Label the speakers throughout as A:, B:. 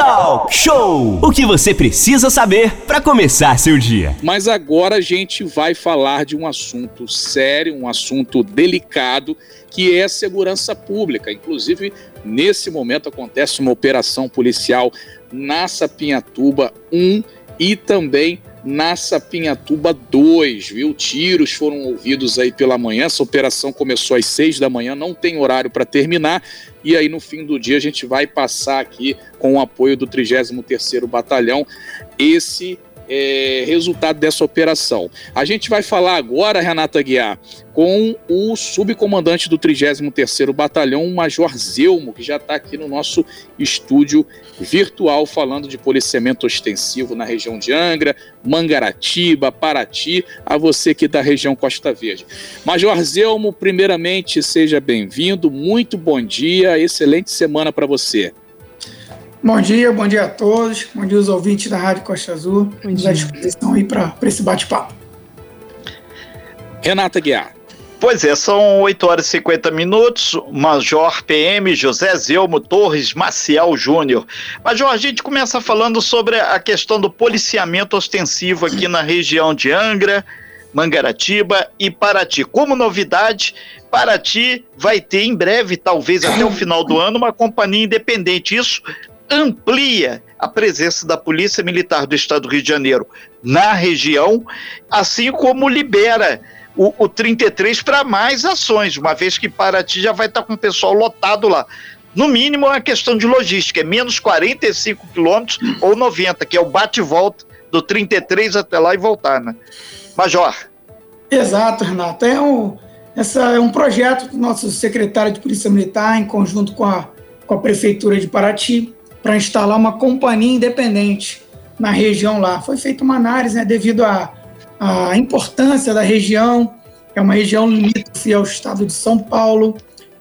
A: Talk Show! O que você precisa saber para começar seu dia.
B: Mas agora a gente vai falar de um assunto sério, um assunto delicado, que é a segurança pública. Inclusive, nesse momento acontece uma operação policial na Sapinhatuba 1 e também na Sapinhatuba 2, viu? Tiros foram ouvidos aí pela manhã. Essa operação começou às 6 da manhã, não tem horário para terminar. E aí no fim do dia a gente vai passar aqui com o apoio do 33º Batalhão esse é, resultado dessa operação. A gente vai falar agora, Renata Guiar, com o subcomandante do 33º Batalhão, o Major Zelmo, que já está aqui no nosso estúdio virtual falando de policiamento ostensivo na região de Angra, Mangaratiba, Paraty, a você aqui da região Costa Verde. Major Zelmo, primeiramente, seja bem-vindo, muito bom dia, excelente semana para você.
C: Bom dia, bom dia a todos. Bom dia aos ouvintes da Rádio Costa Azul. Estamos à disposição aí para esse bate-papo.
B: Renata Guiar.
D: Pois é, são 8 horas e 50 minutos. Major PM José Zelmo Torres Maciel Júnior. Major, a gente começa falando sobre a questão do policiamento ostensivo aqui na região de Angra, Mangaratiba e Paraty. Como novidade, Paraty vai ter em breve, talvez até o final do ano, uma companhia independente. Isso amplia a presença da Polícia Militar do Estado do Rio de Janeiro na região, assim como libera o, o 33 para mais ações, uma vez que Paraty já vai estar tá com o pessoal lotado lá. No mínimo é uma questão de logística, é menos 45 quilômetros ou 90, que é o bate-volta do 33 até lá e voltar, né? Major.
C: Exato, Renato. É um, essa é um projeto do nosso secretário de Polícia Militar, em conjunto com a, com a Prefeitura de Paraty, para instalar uma companhia independente na região lá. Foi feita uma análise né, devido à, à importância da região, é uma região limítrofe ao estado de São Paulo,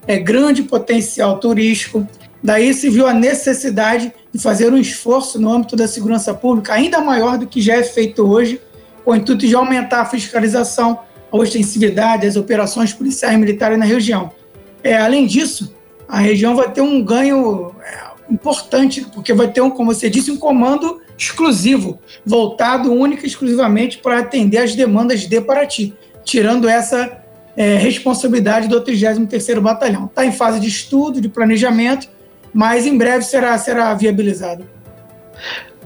C: é grande potencial turístico, daí se viu a necessidade de fazer um esforço no âmbito da segurança pública ainda maior do que já é feito hoje, com o intuito de aumentar a fiscalização, a ostensividade, as operações policiais e militares na região. É, além disso, a região vai ter um ganho é, importante, porque vai ter, um, como você disse, um comando exclusivo, voltado única e exclusivamente para atender as demandas de Paraty, tirando essa é, responsabilidade do 33º Batalhão. Está em fase de estudo, de planejamento, mas em breve será, será viabilizado.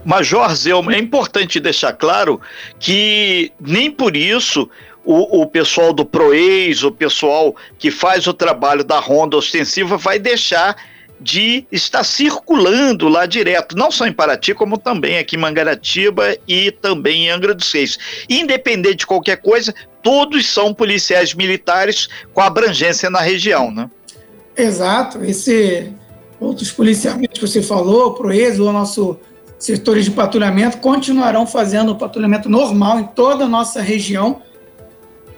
D: Major Zelma, é importante deixar claro que nem por isso o, o, pessoal do PROEIS, o pessoal que faz o trabalho da ronda ostensiva, vai deixar de estar circulando lá direto, não só em Paraty, como também aqui em Mangaratiba e também em Angra dos Reis. Independente de qualquer coisa, todos são policiais militares com abrangência na região, né?
C: Exato. Esse outros policiamentos que você falou, Proeso, o nosso setores de patrulhamento continuarão fazendo o patrulhamento normal em toda a nossa região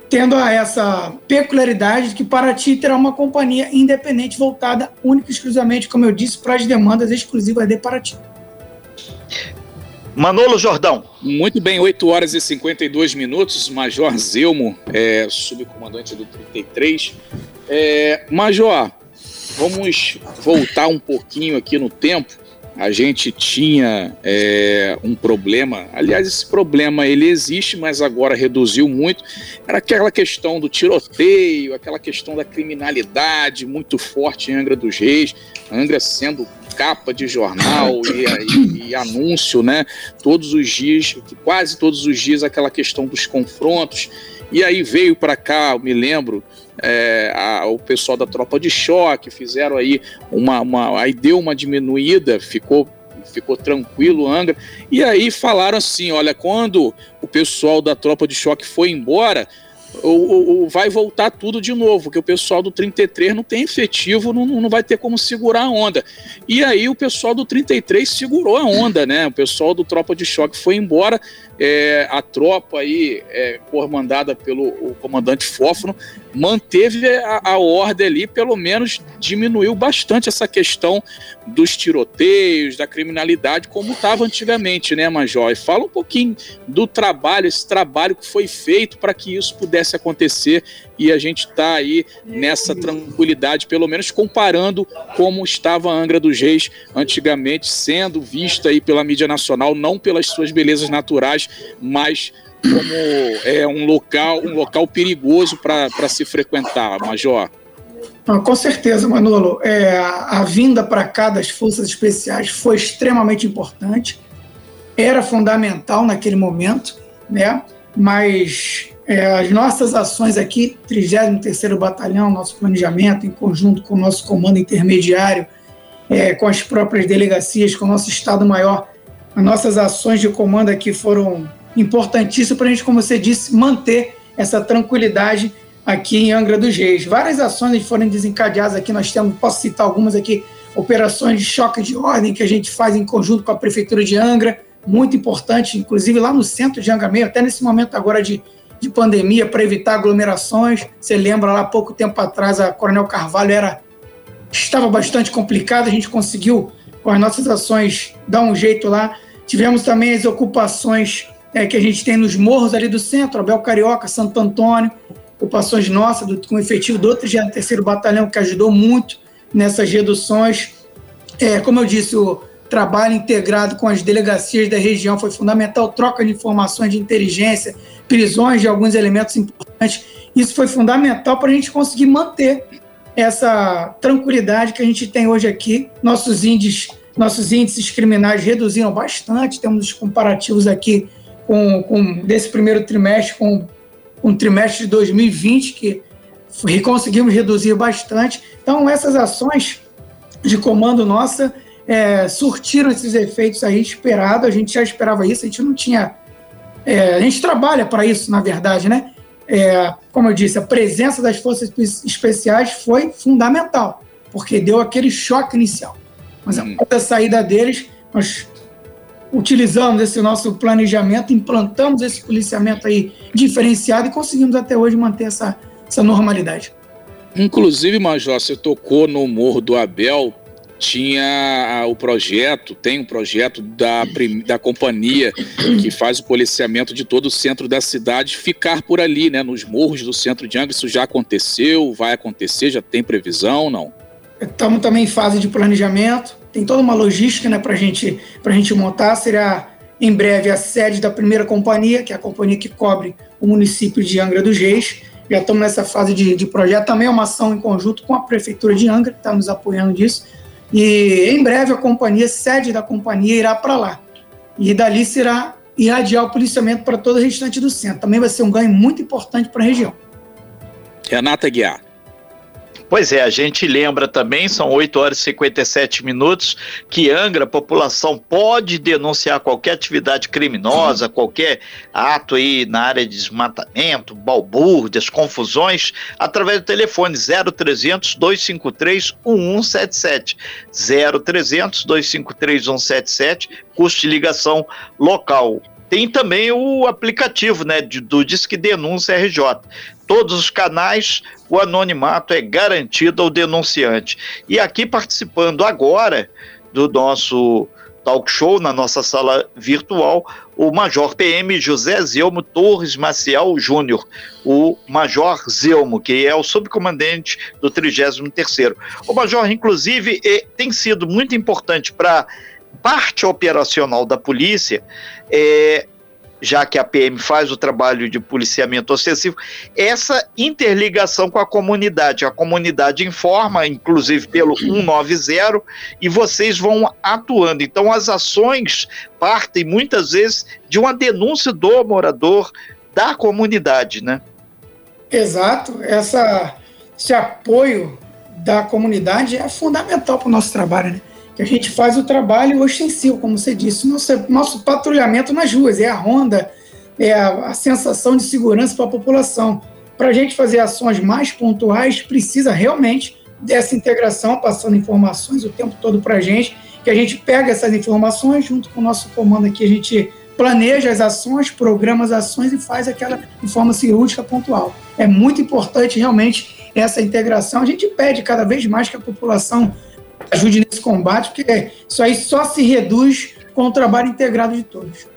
C: tendo essa peculiaridade de que Paraty terá uma companhia independente voltada única e exclusivamente, como eu disse, para as demandas exclusivas de Paraty.
D: Manolo Jordão.
B: Muito bem, 8 horas e 52 minutos. Major Zelmo, é, subcomandante do 33. É, Major, vamos voltar um pouquinho aqui no tempo a gente tinha é, um problema. Aliás, esse problema ele existe, mas agora reduziu muito. Era aquela questão do tiroteio, aquela questão da criminalidade muito forte em Angra dos Reis, Angra sendo capa de jornal e, e, e anúncio, né? Todos os dias, quase todos os dias, aquela questão dos confrontos. E aí veio para cá, eu me lembro, é, a, o pessoal da tropa de choque, fizeram aí uma, uma. Aí deu uma diminuída, ficou ficou tranquilo Angra. E aí falaram assim: olha, quando o pessoal da tropa de choque foi embora, o, vai voltar tudo de novo, que o pessoal do 33 não tem efetivo, não, não vai ter como segurar a onda. E aí o pessoal do 33 segurou a onda, né? O pessoal do Tropa de Choque foi embora, é, a tropa aí, é, comandada pelo comandante Fófono, manteve a, a, ordem ali, pelo menos diminuiu bastante essa questão dos tiroteios, da criminalidade, como estava antigamente, né, Major? E fala um pouquinho do trabalho, esse trabalho que foi feito para que isso pudesse acontecer e a gente está aí nessa tranquilidade, pelo menos comparando como estava a Angra dos Reis antigamente, sendo vista aí pela mídia nacional, não pelas suas belezas naturais, mas como é um local, um local perigoso para se frequentar, Major?
C: Ah, com certeza, Manolo. É, a, a vinda para cá das forças especiais foi extremamente importante, era fundamental naquele momento, né? Mas é, as nossas ações aqui, 33º Batalhão, nosso planejamento, em conjunto com o nosso comando intermediário, é, com as próprias delegacias, com o nosso Estado-Maior, as nossas ações de comando aqui foram importantíssimo para a gente, como você disse, manter essa tranquilidade aqui em Angra dos Reis. Várias ações foram desencadeadas aqui, nós temos, posso citar algumas aqui, operações de choque de ordem que a gente faz em conjunto com a Prefeitura de Angra, muito importante, inclusive lá no centro de Angra meio, até nesse momento agora de, de pandemia, para evitar aglomerações. Você lembra lá, pouco tempo atrás, a Coronel Carvalho era estava bastante complicada, a gente conseguiu, com as nossas ações, dar um jeito lá. Tivemos também as ocupações é, que a gente tem nos morros ali do centro, Abel Carioca, Santo Antônio, ocupações nossas, do, com efetivo do 33º Batalhão, que ajudou muito nessas reduções. É, como eu disse, o trabalho integrado com as delegacias da região foi fundamental, troca de informações de inteligência, prisões de alguns elementos importantes. Isso foi fundamental para a gente conseguir manter essa tranquilidade que a gente tem hoje aqui. Nossos índices, nossos índices criminais reduziram bastante, temos os comparativos aqui com, com desse primeiro trimestre com, o trimestre de 2020, que conseguimos reduzir bastante. Então, essas ações de comando nossa é, surtiram esses efeitos aí esperados. A gente já esperava isso, a gente não tinha. É, a gente trabalha para isso, na verdade, né? É, como eu disse, a presença das forças especiais foi fundamental, porque deu aquele choque inicial. Mas após a saída deles, nós utilizamos esse nosso planejamento, implantamos esse policiamento aí diferenciado e conseguimos até hoje manter essa, essa normalidade.
B: Inclusive, Major, você tocou no Morro do Abel, tinha o projeto, tem um projeto da, da companhia que faz o policiamento de todo o centro da cidade ficar por ali, né, nos morros do centro de Angra. Isso já aconteceu, vai acontecer, já tem previsão, não?
C: Estamos também em fase de planejamento tem toda uma logística né, para gente, a gente montar. Será em breve a sede da primeira companhia, que é a companhia que cobre o município de Angra dos Reis. Já estamos nessa fase de, de projeto. Também é uma ação em conjunto com a Prefeitura de Angra, que está nos apoiando disso. E em breve a companhia, sede da companhia, irá para lá. E dali será irradiar o policiamento para todo o restante do centro. Também vai ser um ganho muito importante para a região.
B: Renata Guiar.
D: Pois é, a gente lembra também, são 8 horas e 57 minutos, que Angra, a população pode denunciar qualquer atividade criminosa, qualquer ato aí na área de desmatamento, balbúrdias, confusões, através do telefone 0300 253 1177. 0300 253 1177, custo de ligação local. Tem também o aplicativo né, do Disque Denúncia RJ. Todos os canais, o anonimato é garantido ao denunciante. E aqui participando agora do nosso talk show, na nossa sala virtual, o Major PM José Zelmo Torres Maciel Júnior, o Major Zelmo, que é o subcomandante do 33º. O Major, inclusive, tem sido muito importante para parte operacional da polícia, é, já que a PM faz o trabalho de policiamento ostensivo, essa interligação com a comunidade. A comunidade informa, inclusive pelo 190, e vocês vão atuando. Então, as ações partem muitas vezes de uma denúncia do morador da comunidade, né?
C: Exato. Essa, esse apoio da comunidade é fundamental para o nosso trabalho, né? Que a gente faz o trabalho ostensivo, como você disse, nosso, nosso patrulhamento nas ruas, é a ronda, é a, a sensação de segurança para a população. Para a gente fazer ações mais pontuais, precisa realmente dessa integração, passando informações o tempo todo para a gente, que a gente pega essas informações junto com o nosso comando aqui, a gente planeja as ações, programa as ações e faz aquela forma cirúrgica pontual. É muito importante realmente essa integração. A gente pede cada vez mais que a população ajude nesse combate, porque isso aí só se reduz com o trabalho integrado de todos.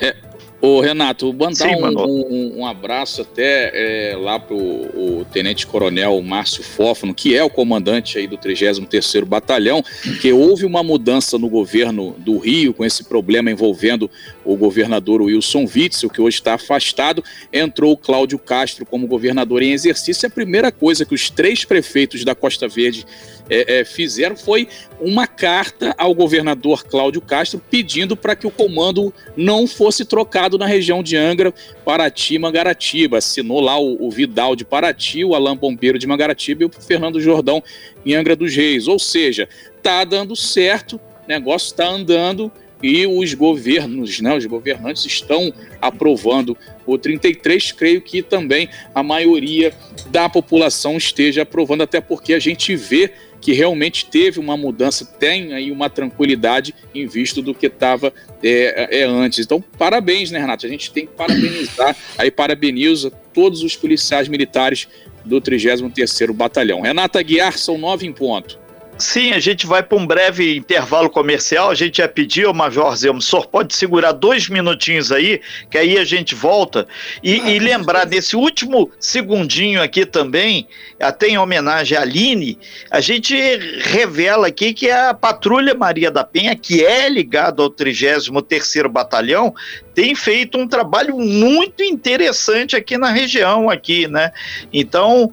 B: É, Ô, Renato, mandar Sim, um, um, um, abraço até é, lá pro o Tenente Coronel Márcio Fófano, que é o comandante aí do 33º Batalhão, que houve uma mudança no governo do Rio com esse problema envolvendo o governador Wilson Witzel, que hoje está afastado, entrou o Cláudio Castro como governador em exercício. A primeira coisa que os três prefeitos da Costa Verde é, é, fizeram foi uma carta ao governador Cláudio Castro pedindo para que o comando não fosse trocado na região de Angra, Paraty, Mangaratiba. Assinou lá o, o Vidal de Paraty, o Alain Bombeiro de Mangaratiba e o Fernando Jordão em Angra dos Reis. Ou seja, tá dando certo, o negócio está andando e os governos, né, os governantes estão aprovando o 33. Creio que também a maioria da população esteja aprovando, até porque a gente vê que realmente teve uma mudança, tem aí uma tranquilidade em visto do que estava é, é, antes. Então, parabéns, né, Renato? A gente tem que parabenizar, aí parabeniza todos os policiais militares do 33º Batalhão. Renata Guiar, são nove em ponto.
D: Sim, a gente vai para um breve intervalo comercial. A gente já pediu, Major Zelmo, o senhor pode segurar dois minutinhos aí, que aí a gente volta. E, ah, e lembrar, nesse último segundinho aqui também, até em homenagem à Aline, a gente revela aqui que a Patrulha Maria da Penha, que é ligada ao 33º Batalhão, tem feito um trabalho muito interessante aqui na região, aqui, né? Então,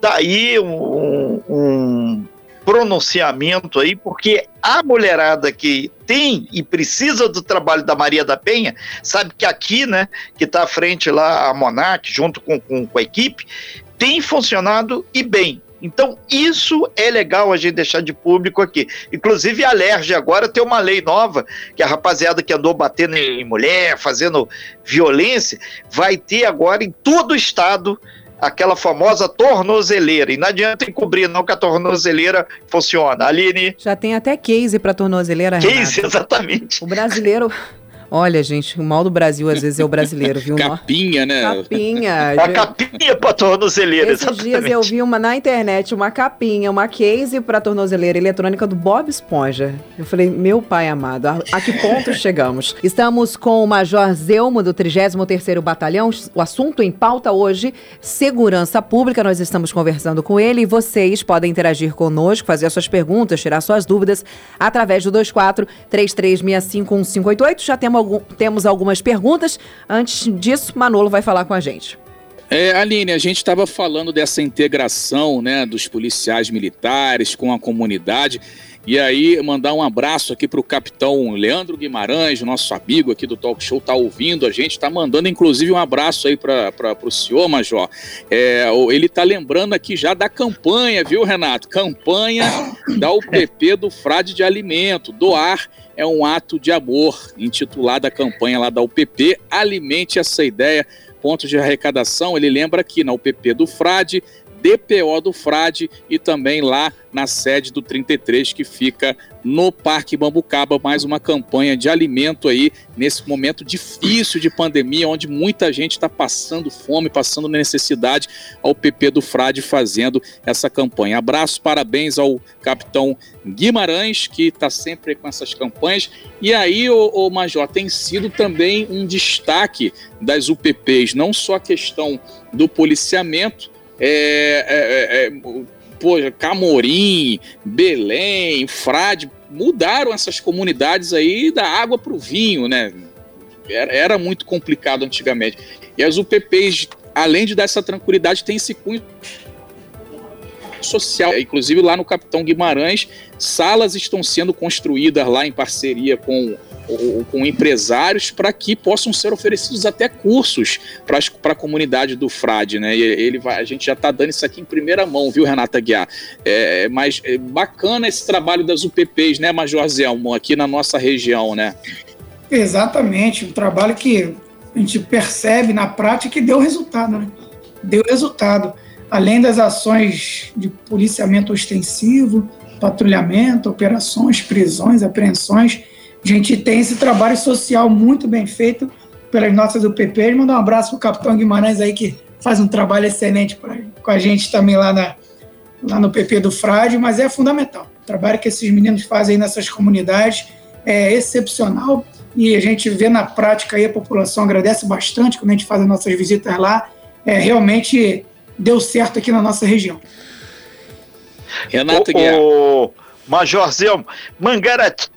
D: daí tá um, um pronunciamento aí, porque a mulherada que tem e precisa do trabalho da Maria da Penha, sabe que aqui, né, que está à frente lá a Monarch, junto com, com, com a equipe, tem funcionado e bem. Então, isso é legal a gente deixar de público aqui. Inclusive, a Alerj agora tem uma lei nova, que a rapaziada que andou batendo em mulher, fazendo violência, vai ter agora em todo o estado aquela famosa tornozeleira. E não adianta encobrir, não, que a tornozeleira funciona. Aline.
E: Já tem até case para tornozeleira.
D: Case, Renata. exatamente.
E: O brasileiro. Olha, gente, o mal do Brasil às vezes é o brasileiro, viu?
B: Capinha, né?
E: Capinha.
D: A capinha pra tornozeleira,
E: Esses exatamente. dias eu vi uma na internet, uma capinha, uma case pra tornozeleira eletrônica do Bob Esponja. Eu falei, meu pai amado, a, a que ponto chegamos? Estamos com o Major Zelmo, do 33º Batalhão. O assunto em pauta hoje, segurança pública. Nós estamos conversando com ele e vocês podem interagir conosco, fazer suas perguntas, tirar suas dúvidas através do 24 3365 1588. Já temos algum, temos algumas perguntas. Antes disso, Manolo vai falar com a gente.
B: É, Aline, a gente estava falando dessa integração né, dos policiais militares com a comunidade. E aí, mandar um abraço aqui para o capitão Leandro Guimarães, nosso amigo aqui do Talk Show, tá ouvindo a gente, tá mandando inclusive um abraço aí para o senhor, Major. É, ele tá lembrando aqui já da campanha, viu, Renato? Campanha da UPP do Frade de Alimento, doar é um ato de amor, intitulada a campanha lá da UPP, alimente essa ideia, pontos de arrecadação, ele lembra aqui na UPP do Frade, DPO do Frade e também lá na sede do 33 que fica no Parque Bambucaba, mais uma campanha de alimento aí nesse momento difícil de pandemia, onde muita gente está passando fome, passando necessidade, ao PP do Frade fazendo essa campanha. Abraço, parabéns ao capitão Guimarães, que está sempre com essas campanhas. E aí, o, o Major, tem sido também um destaque das UPPs, não só a questão do policiamento, é, é, é, é Camorim, Belém, Frade, mudaram essas comunidades aí da água para o vinho, né? Era, era, muito complicado antigamente. E as UPPs, além de dar essa tranquilidade, tem esse cunho social. Inclusive lá no Capitão Guimarães, salas estão sendo construídas lá em parceria com com empresários para que possam ser oferecidos até cursos para a comunidade do Frade, né? E ele vai, a gente já está dando isso aqui em primeira mão, viu, Renata Guiar? É, mas é bacana esse trabalho das UPPs, né, Major Zelmo, aqui na nossa região, né?
C: Exatamente, um trabalho que a gente percebe na prática que deu resultado, né? Deu resultado. Além das ações de policiamento ostensivo, patrulhamento, operações, prisões, apreensões, a gente tem esse trabalho social muito bem feito pelas nossas UPPs. Mandar um abraço para o capitão Guimarães aí, que faz um trabalho excelente pra, com a gente também lá, na, lá no PP do Frade, mas é fundamental. O trabalho que esses meninos fazem nessas comunidades é excepcional e a gente vê na prática aí a população agradece bastante quando a gente faz as nossas visitas lá. É, realmente deu certo aqui na nossa região.
D: Renato Guerra. O, Major Zelmo, Mangarati,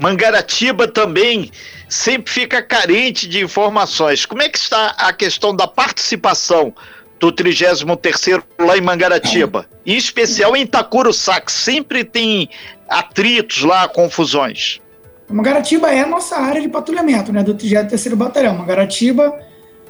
D: Mangaratiba também sempre fica carente de informações. Como é que está a questão da participação do 33º lá em Mangaratiba? Em especial em Itacuruçá, que sempre tem atritos lá, confusões.
C: Mangaratiba é a nossa área de patrulhamento, né, do 33º Batalhão. Mangaratiba,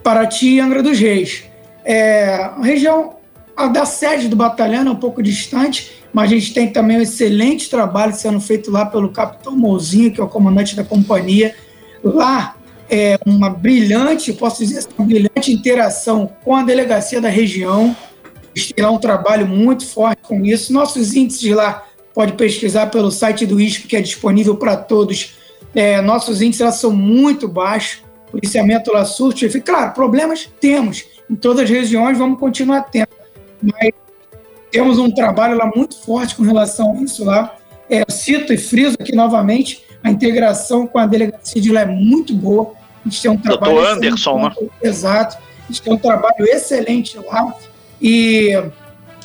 C: Paraty e Angra dos Reis. É, a região a da sede do batalhão é um pouco distante, mas a gente tem também um excelente trabalho sendo feito lá pelo capitão Mozinho, que é o comandante da companhia. Lá é uma brilhante, posso dizer, uma brilhante interação com a delegacia da região. Tem lá um trabalho muito forte com isso. Nossos índices lá, pode pesquisar pelo site do ISP, que é disponível para todos. É, nossos índices lá são muito baixos. Policiamento lá surte. Claro, problemas temos. Em todas as regiões vamos continuar tendo. Mas temos um trabalho lá muito forte com relação a isso lá. É, cito e friso aqui novamente, a integração com a delegacia de lá é muito boa. A gente tem um trabalho.
D: Doutor Anderson, né?
C: Exato. A gente tem um trabalho excelente lá. E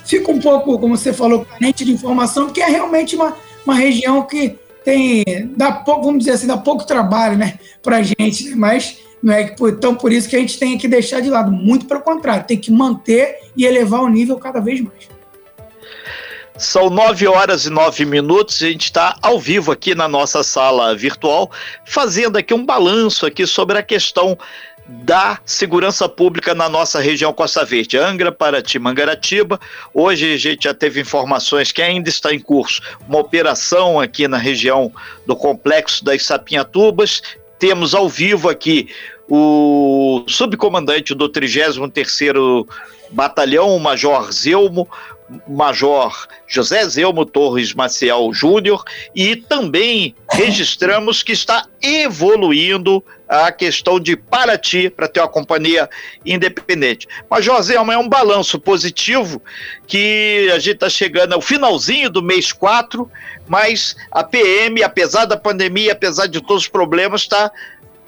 C: fica um pouco, como você falou, carente de informação, porque é realmente uma, uma região que tem, dá pouco, vamos dizer assim, dá pouco trabalho né, para a gente, né? mas não é então por isso que a gente tem que deixar de lado, muito pelo contrário, tem que manter e elevar o nível cada vez mais.
D: São nove horas e nove minutos. A gente está ao vivo aqui na nossa sala virtual, fazendo aqui um balanço aqui sobre a questão da segurança pública na nossa região Costa Verde, Angra, Paraty, Mangaratiba. Hoje a gente já teve informações que ainda está em curso uma operação aqui na região do complexo das Sapinhatubas. Temos ao vivo aqui o subcomandante do 33º Batalhão, o Major Zelmo, Major José Zelmo Torres Maciel Júnior e também registramos que está evoluindo a questão de Paraty para ter uma companhia independente. Major Zelmo, é um balanço positivo que a gente está chegando ao finalzinho do mês 4, mas a PM, apesar da pandemia, apesar de todos os problemas, está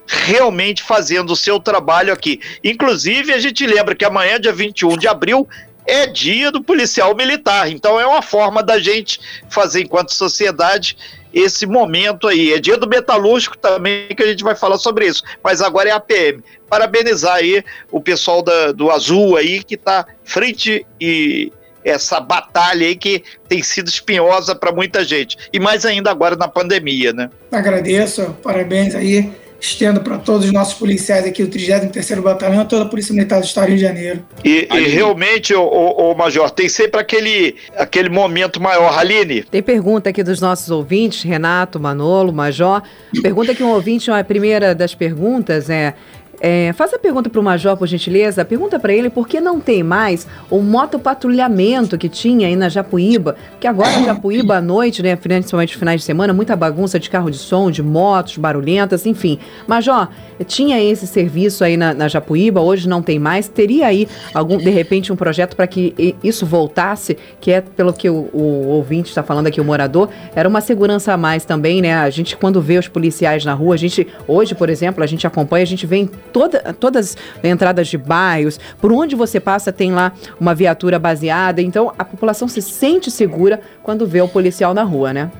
D: realmente fazendo o seu trabalho aqui. Inclusive, a gente lembra que amanhã, dia 21 de abril, é dia do policial militar. Então é uma forma da gente fazer enquanto sociedade esse momento aí. É dia do metalúrgico também que a gente vai falar sobre isso. Mas agora é a PM. Parabenizar aí o pessoal da, do Azul aí que está frente e essa batalha aí que tem sido espinhosa para muita gente. E mais ainda agora na pandemia, né?
C: Agradeço, parabéns aí estendo para todos os nossos policiais aqui do 33º Batalhão, toda a Polícia Militar do Estado do Rio de Janeiro.
D: E, e realmente, o, o, o, Major, tem sempre aquele, aquele momento maior. Aline?
E: Tem pergunta aqui dos nossos ouvintes, Renato, Manolo, Major. Pergunta que um ouvinte, a primeira das perguntas é é, faz a pergunta para o Major, por gentileza. Pergunta para ele por que não tem mais o motopatrulhamento que tinha aí na Japuíba. Que agora Japuíba à noite, né, principalmente finais de semana, muita bagunça de carro de som, de motos barulhentas, enfim. Major, tinha esse serviço aí na, na Japuíba, hoje não tem mais. Teria aí algum, de repente, um projeto para que isso voltasse, que é pelo que o, o ouvinte está falando aqui, o morador, era uma segurança a mais também, né? A gente, quando vê os policiais na rua, a gente, hoje, por exemplo, a gente acompanha, a gente vê em toda, todas as entradas de bairros, por onde você passa tem lá uma viatura baseada, então a população se sente segura quando vê o policial na rua, né?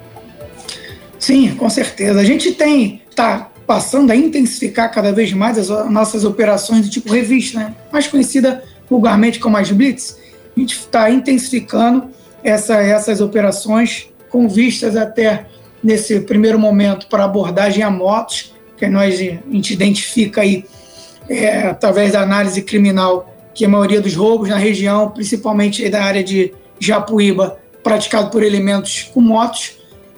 C: Sim, com certeza. A gente tem, tá passando a intensificar cada vez mais as nossas operações de tipo revista, né? mais conhecida vulgarmente como as Blitz. A gente está intensificando essa, essas operações com vistas até nesse primeiro momento para abordagem a motos, que nós a gente identifica aí é, através da análise criminal que a maioria dos roubos na região, principalmente da área de Japuíba, praticado por elementos com motos,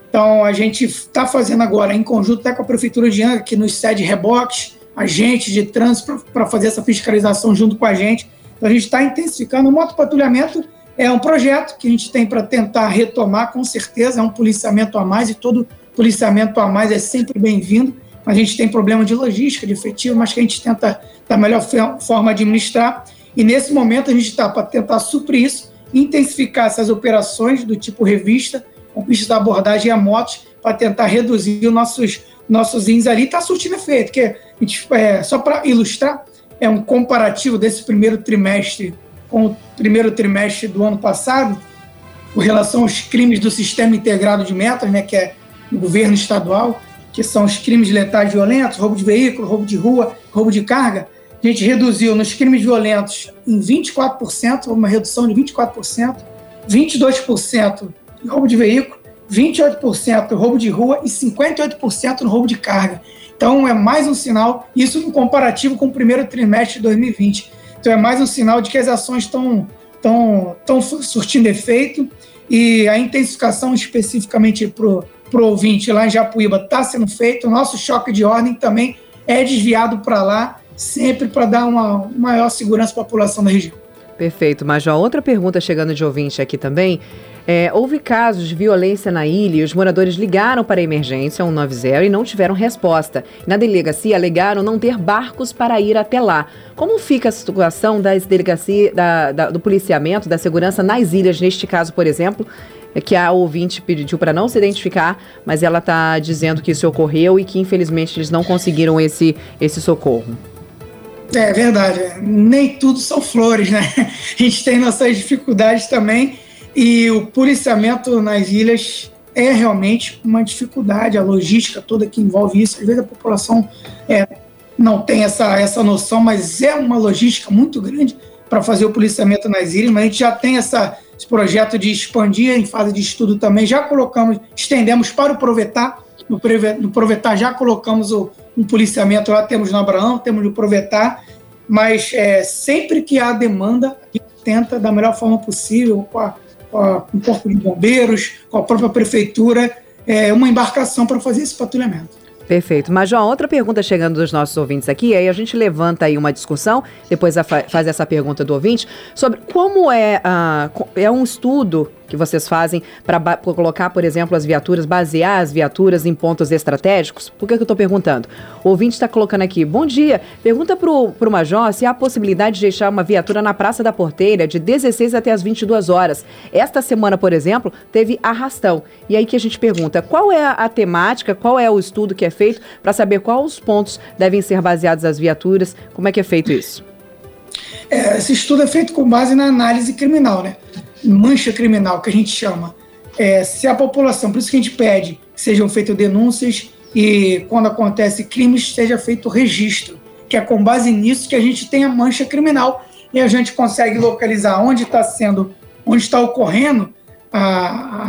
C: então, a gente está fazendo agora, em conjunto até com a Prefeitura de Angra, que nos cede reboques, agentes de trânsito para fazer essa fiscalização junto com a gente. Então, a gente está intensificando. O motopatrulhamento é um projeto que a gente tem para tentar retomar, com certeza, é um policiamento a mais e todo policiamento a mais é sempre bem-vindo. A gente tem problema de logística, de efetivo, mas que a gente tenta da melhor forma administrar. E nesse momento a gente está para tentar suprir isso, intensificar essas operações do tipo revista, com pistas da abordagem a motos, para tentar reduzir os nossos, nossos índices ali. Está surtindo efeito, porque é, só para ilustrar, é um comparativo desse primeiro trimestre com o primeiro trimestre do ano passado, com relação aos crimes do Sistema Integrado de Metas, né, que é do governo estadual, que são os crimes letais violentos, roubo de veículo, roubo de rua, roubo de carga, a gente reduziu nos crimes violentos em 24%, uma redução de 24%, 22% em roubo de veículo, 28% no roubo de rua e 58% no roubo de carga. Então é mais um sinal, isso em comparativo com o primeiro trimestre de 2020. Então é mais um sinal de que as ações estão estão, estão surtindo efeito e a intensificação especificamente para o ouvinte lá em Japuíba está sendo feita. O nosso choque de ordem também é desviado para lá sempre para dar uma maior segurança à população da região.
E: Perfeito, Major. Outra pergunta chegando de ouvinte aqui também. É, houve casos de violência na ilha e os moradores ligaram para a emergência 190 e não tiveram resposta. Na delegacia alegaram não ter barcos para ir até lá. Como fica a situação das delegacia, da, da, do policiamento, da segurança nas ilhas, neste caso, por exemplo, que a ouvinte pediu para não se identificar, mas ela está dizendo que isso ocorreu e que infelizmente eles não conseguiram esse, esse socorro.
C: É verdade, nem tudo são flores, né? A gente tem nossas dificuldades também e o policiamento nas ilhas é realmente uma dificuldade, a logística toda que envolve isso. Às vezes a população é, não tem essa, essa noção, mas é uma logística muito grande para fazer o policiamento nas ilhas, mas a gente já tem essa, esse projeto de expandir em fase de estudo também, já colocamos, estendemos para o Provetar, no, no Provetar já colocamos o, um policiamento lá, temos no Abraão, temos no Provetar, mas é, sempre que há demanda, a gente tenta, da melhor forma possível, com, a, com, a, com o Corpo de Bombeiros, com a própria Prefeitura, é, uma embarcação para fazer esse patrulhamento.
E: Perfeito. Mas, João, outra pergunta chegando dos nossos ouvintes aqui, aí a gente levanta aí uma discussão, depois faz essa pergunta do ouvinte, sobre como é, uh, é um estudo que vocês fazem para colocar, por exemplo, as viaturas, basear as viaturas em pontos estratégicos? Por que, que eu estou perguntando? O ouvinte está colocando aqui, bom dia, pergunta para o Major se há a possibilidade de deixar uma viatura na Praça da Porteira de 16 até as 22 horas. Esta semana, por exemplo, teve arrastão. E aí que a gente pergunta, qual é a temática, qual é o estudo que é feito para saber quais os pontos devem ser baseados as viaturas, como é que é feito isso?
C: É, esse estudo é feito com base na análise criminal, né? Mancha criminal que a gente chama, é, se a população, por isso que a gente pede que sejam feitas denúncias e quando acontece crimes seja feito registro, que é com base nisso que a gente tem a mancha criminal e a gente consegue localizar onde está sendo, onde está ocorrendo,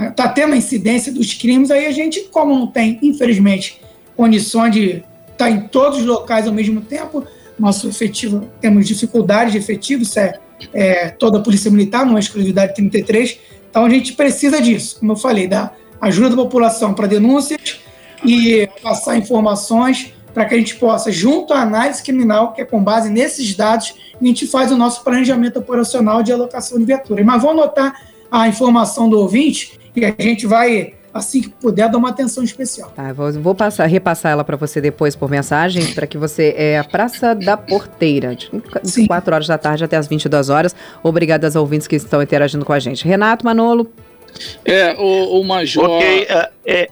C: está tendo a incidência dos crimes, aí a gente, como não tem, infelizmente, condições de estar tá em todos os locais ao mesmo tempo, nosso efetivo, temos dificuldade de efetivo, isso é é, toda a Polícia Militar, não é exclusividade 33. Então a gente precisa disso, como eu falei, da ajuda da população para denúncias e passar informações para que a gente possa, junto à análise criminal, que é com base nesses dados, a gente faz o nosso planejamento operacional de alocação de viaturas. Mas vou anotar a informação do ouvinte e a gente vai assim que puder, dar uma atenção especial.
E: Tá, vou, vou passar, repassar ela para você depois por mensagem, para que você. É a Praça da Porteira, de Sim. 4 horas da tarde até as 22 horas. Obrigada aos ouvintes que estão interagindo com a gente. Renato Manolo.
B: É, o, o Major. Ok, é, é...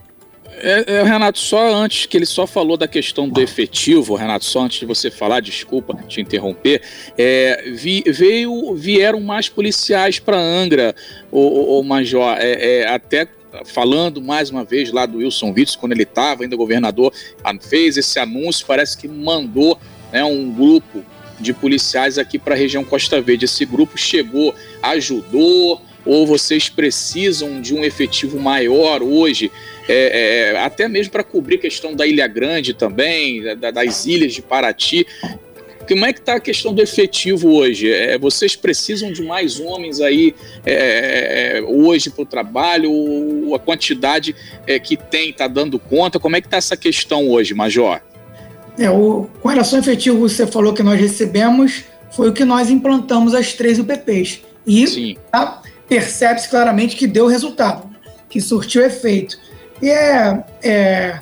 B: É, é, Renato, só antes que ele só falou da questão do efetivo, Renato, só antes de você falar, desculpa te interromper, é, vi, veio, vieram mais policiais para Angra, o, o, o Major, é, é, até falando mais uma vez lá do Wilson Witts, quando ele estava ainda governador, fez esse anúncio, parece que mandou né, um grupo de policiais aqui para a região Costa Verde. Esse grupo chegou, ajudou, ou vocês precisam de um efetivo maior hoje, é, é, até mesmo para cobrir a questão da Ilha Grande também, da, das ilhas de Paraty. Como é que está a questão do efetivo hoje? É, vocês precisam de mais homens aí é, é hoje para o trabalho? A quantidade é, que tem está dando conta? Como é que está essa questão hoje, Major?
C: É, o, com relação ao efetivo, você falou que nós recebemos, foi o que nós implantamos as três UPPs. E tá, percebe-se claramente que deu resultado, que surtiu efeito. E é, é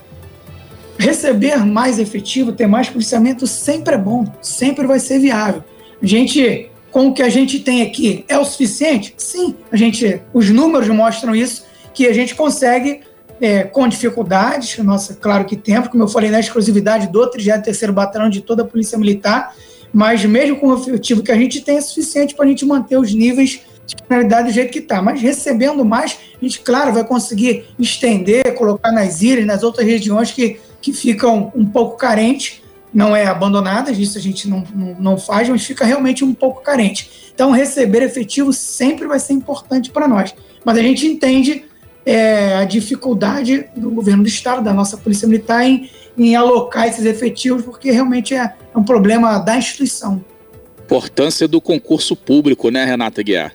C: receber mais efetivo, ter mais policiamento sempre é bom, sempre vai ser viável. A gente, com o que a gente tem aqui, é o suficiente? Sim, a gente, os números mostram isso, que a gente consegue é, com dificuldades, nossa, claro que tem, como eu falei, na exclusividade do 33º Batalhão de toda a Polícia Militar, mas mesmo com o efetivo que a gente tem, é suficiente para a gente manter os níveis de criminalidade do jeito que está. Mas recebendo mais, a gente, claro, vai conseguir estender, colocar nas ilhas, nas outras regiões que, que ficam um pouco carentes, não é abandonadas, isso a gente não, não, não faz, mas fica realmente um pouco carente. Então, receber efetivo sempre vai ser importante para nós. Mas a gente entende é, a dificuldade do governo do Estado, da nossa Polícia Militar, em, em alocar esses efetivos, porque realmente é, é um problema da instituição.
B: Importância do concurso público, né, Renata Guiar?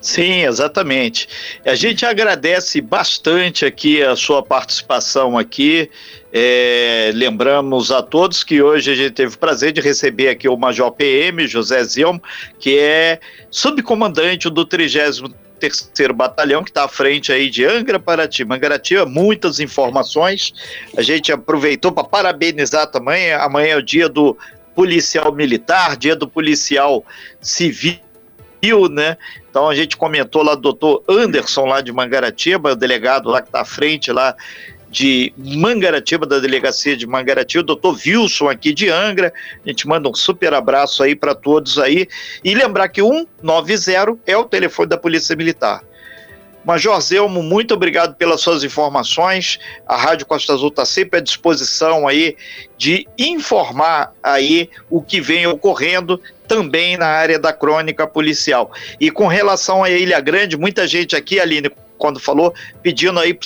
D: Sim, exatamente. A gente agradece bastante aqui a sua participação aqui. É, lembramos a todos que hoje a gente teve o prazer de receber aqui o Major PM, José Zelmo, que é subcomandante do 30 terceiro batalhão que está à frente aí de Angra Paraty, Mangaratiba, muitas informações. A gente aproveitou para parabenizar também. Amanhã é o dia do policial militar, dia do policial civil, né? Então a gente comentou lá do doutor Anderson lá de Mangaratiba, o delegado lá que está à frente lá de Mangaratiba, da delegacia de Mangaratiba, o doutor Wilson aqui de Angra. A gente manda um super abraço aí para todos aí. E lembrar que 190 é o telefone da Polícia Militar. Major Zelmo, muito obrigado pelas suas informações. A Rádio Costa Azul está sempre à disposição aí de informar aí o que vem ocorrendo também na área da crônica policial. E com relação à Ilha Grande, muita gente aqui, Aline, quando falou, pedindo aí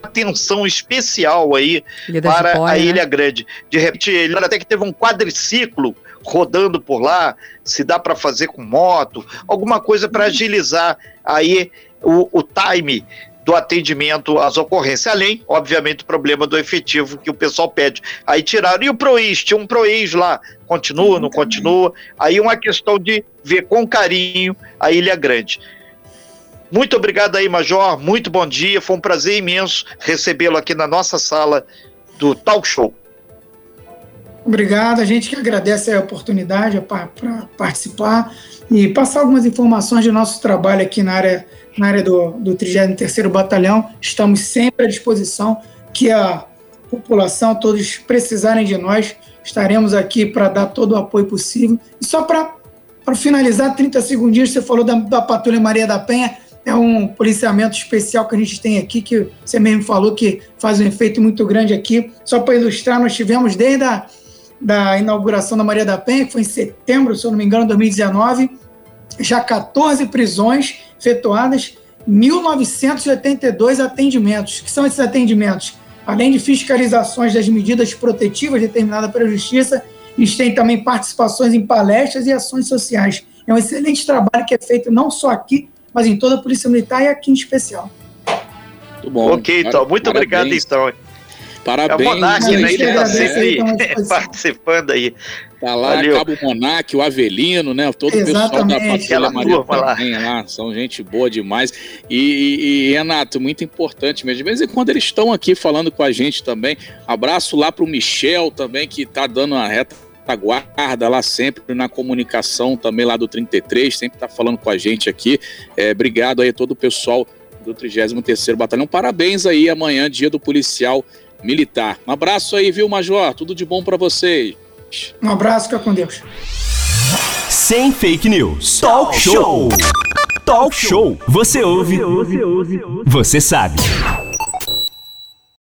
D: atenção especial aí para a Ilha né? Grande. De repente, ele até que teve um quadriciclo rodando por lá, se dá para fazer com moto, alguma coisa para agilizar aí o, o time do atendimento às ocorrências, além, obviamente, do problema do efetivo que o pessoal pede. Aí tiraram, e o PROIS? Tinha um PROIS lá, continua, não continua? Aí uma questão de ver com carinho a Ilha Grande. Muito obrigado aí, Major. Muito bom dia. Foi um prazer imenso recebê-lo aqui na nossa sala do Talk Show.
C: Obrigado. A gente que agradece a oportunidade para participar e passar algumas informações do nosso trabalho aqui na área, na área do, do 33º Batalhão. Estamos sempre à disposição que a população, todos precisarem de nós, estaremos aqui para dar todo o apoio possível. E só para finalizar, 30 segundinhos, você falou da, da Patrulha Maria da Penha, é um policiamento especial que a gente tem aqui, que você mesmo falou que faz um efeito muito grande aqui. Só para ilustrar, nós tivemos desde a da inauguração da Maria da Penha, que foi em setembro, se eu não me engano, 2019, já 14 prisões efetuadas, 1.982 atendimentos. que são esses atendimentos? Além de fiscalizações das medidas protetivas determinadas pela Justiça, gente tem também participações em palestras e ações sociais. É um excelente trabalho que é feito não só aqui, mas em toda a Polícia Militar e aqui em especial.
D: Muito bom. Ok, então. Muito Parabéns. obrigado, então. Parabéns. É o Monark, né? Ele está sempre participando aí.
B: Tá lá, Valeu. Cabo Monark, o Avelino, né? Todo o pessoal da Patrulha Maria também lá. lá. São gente boa demais. E, e, e, Renato, muito importante mesmo. De vez em quando eles estão aqui falando com a gente também. Abraço lá pro Michel também, que tá dando a reta guarda lá sempre na comunicação também lá do 33, sempre tá falando com a gente aqui. É, obrigado aí a todo o pessoal do 33º Batalhão. Parabéns aí amanhã, dia do policial militar. Um abraço aí, viu, Major? Tudo de bom para vocês.
C: Um abraço, fica com Deus.
A: Sem fake news. Talk show. Talk show. Você ouve. Você sabe.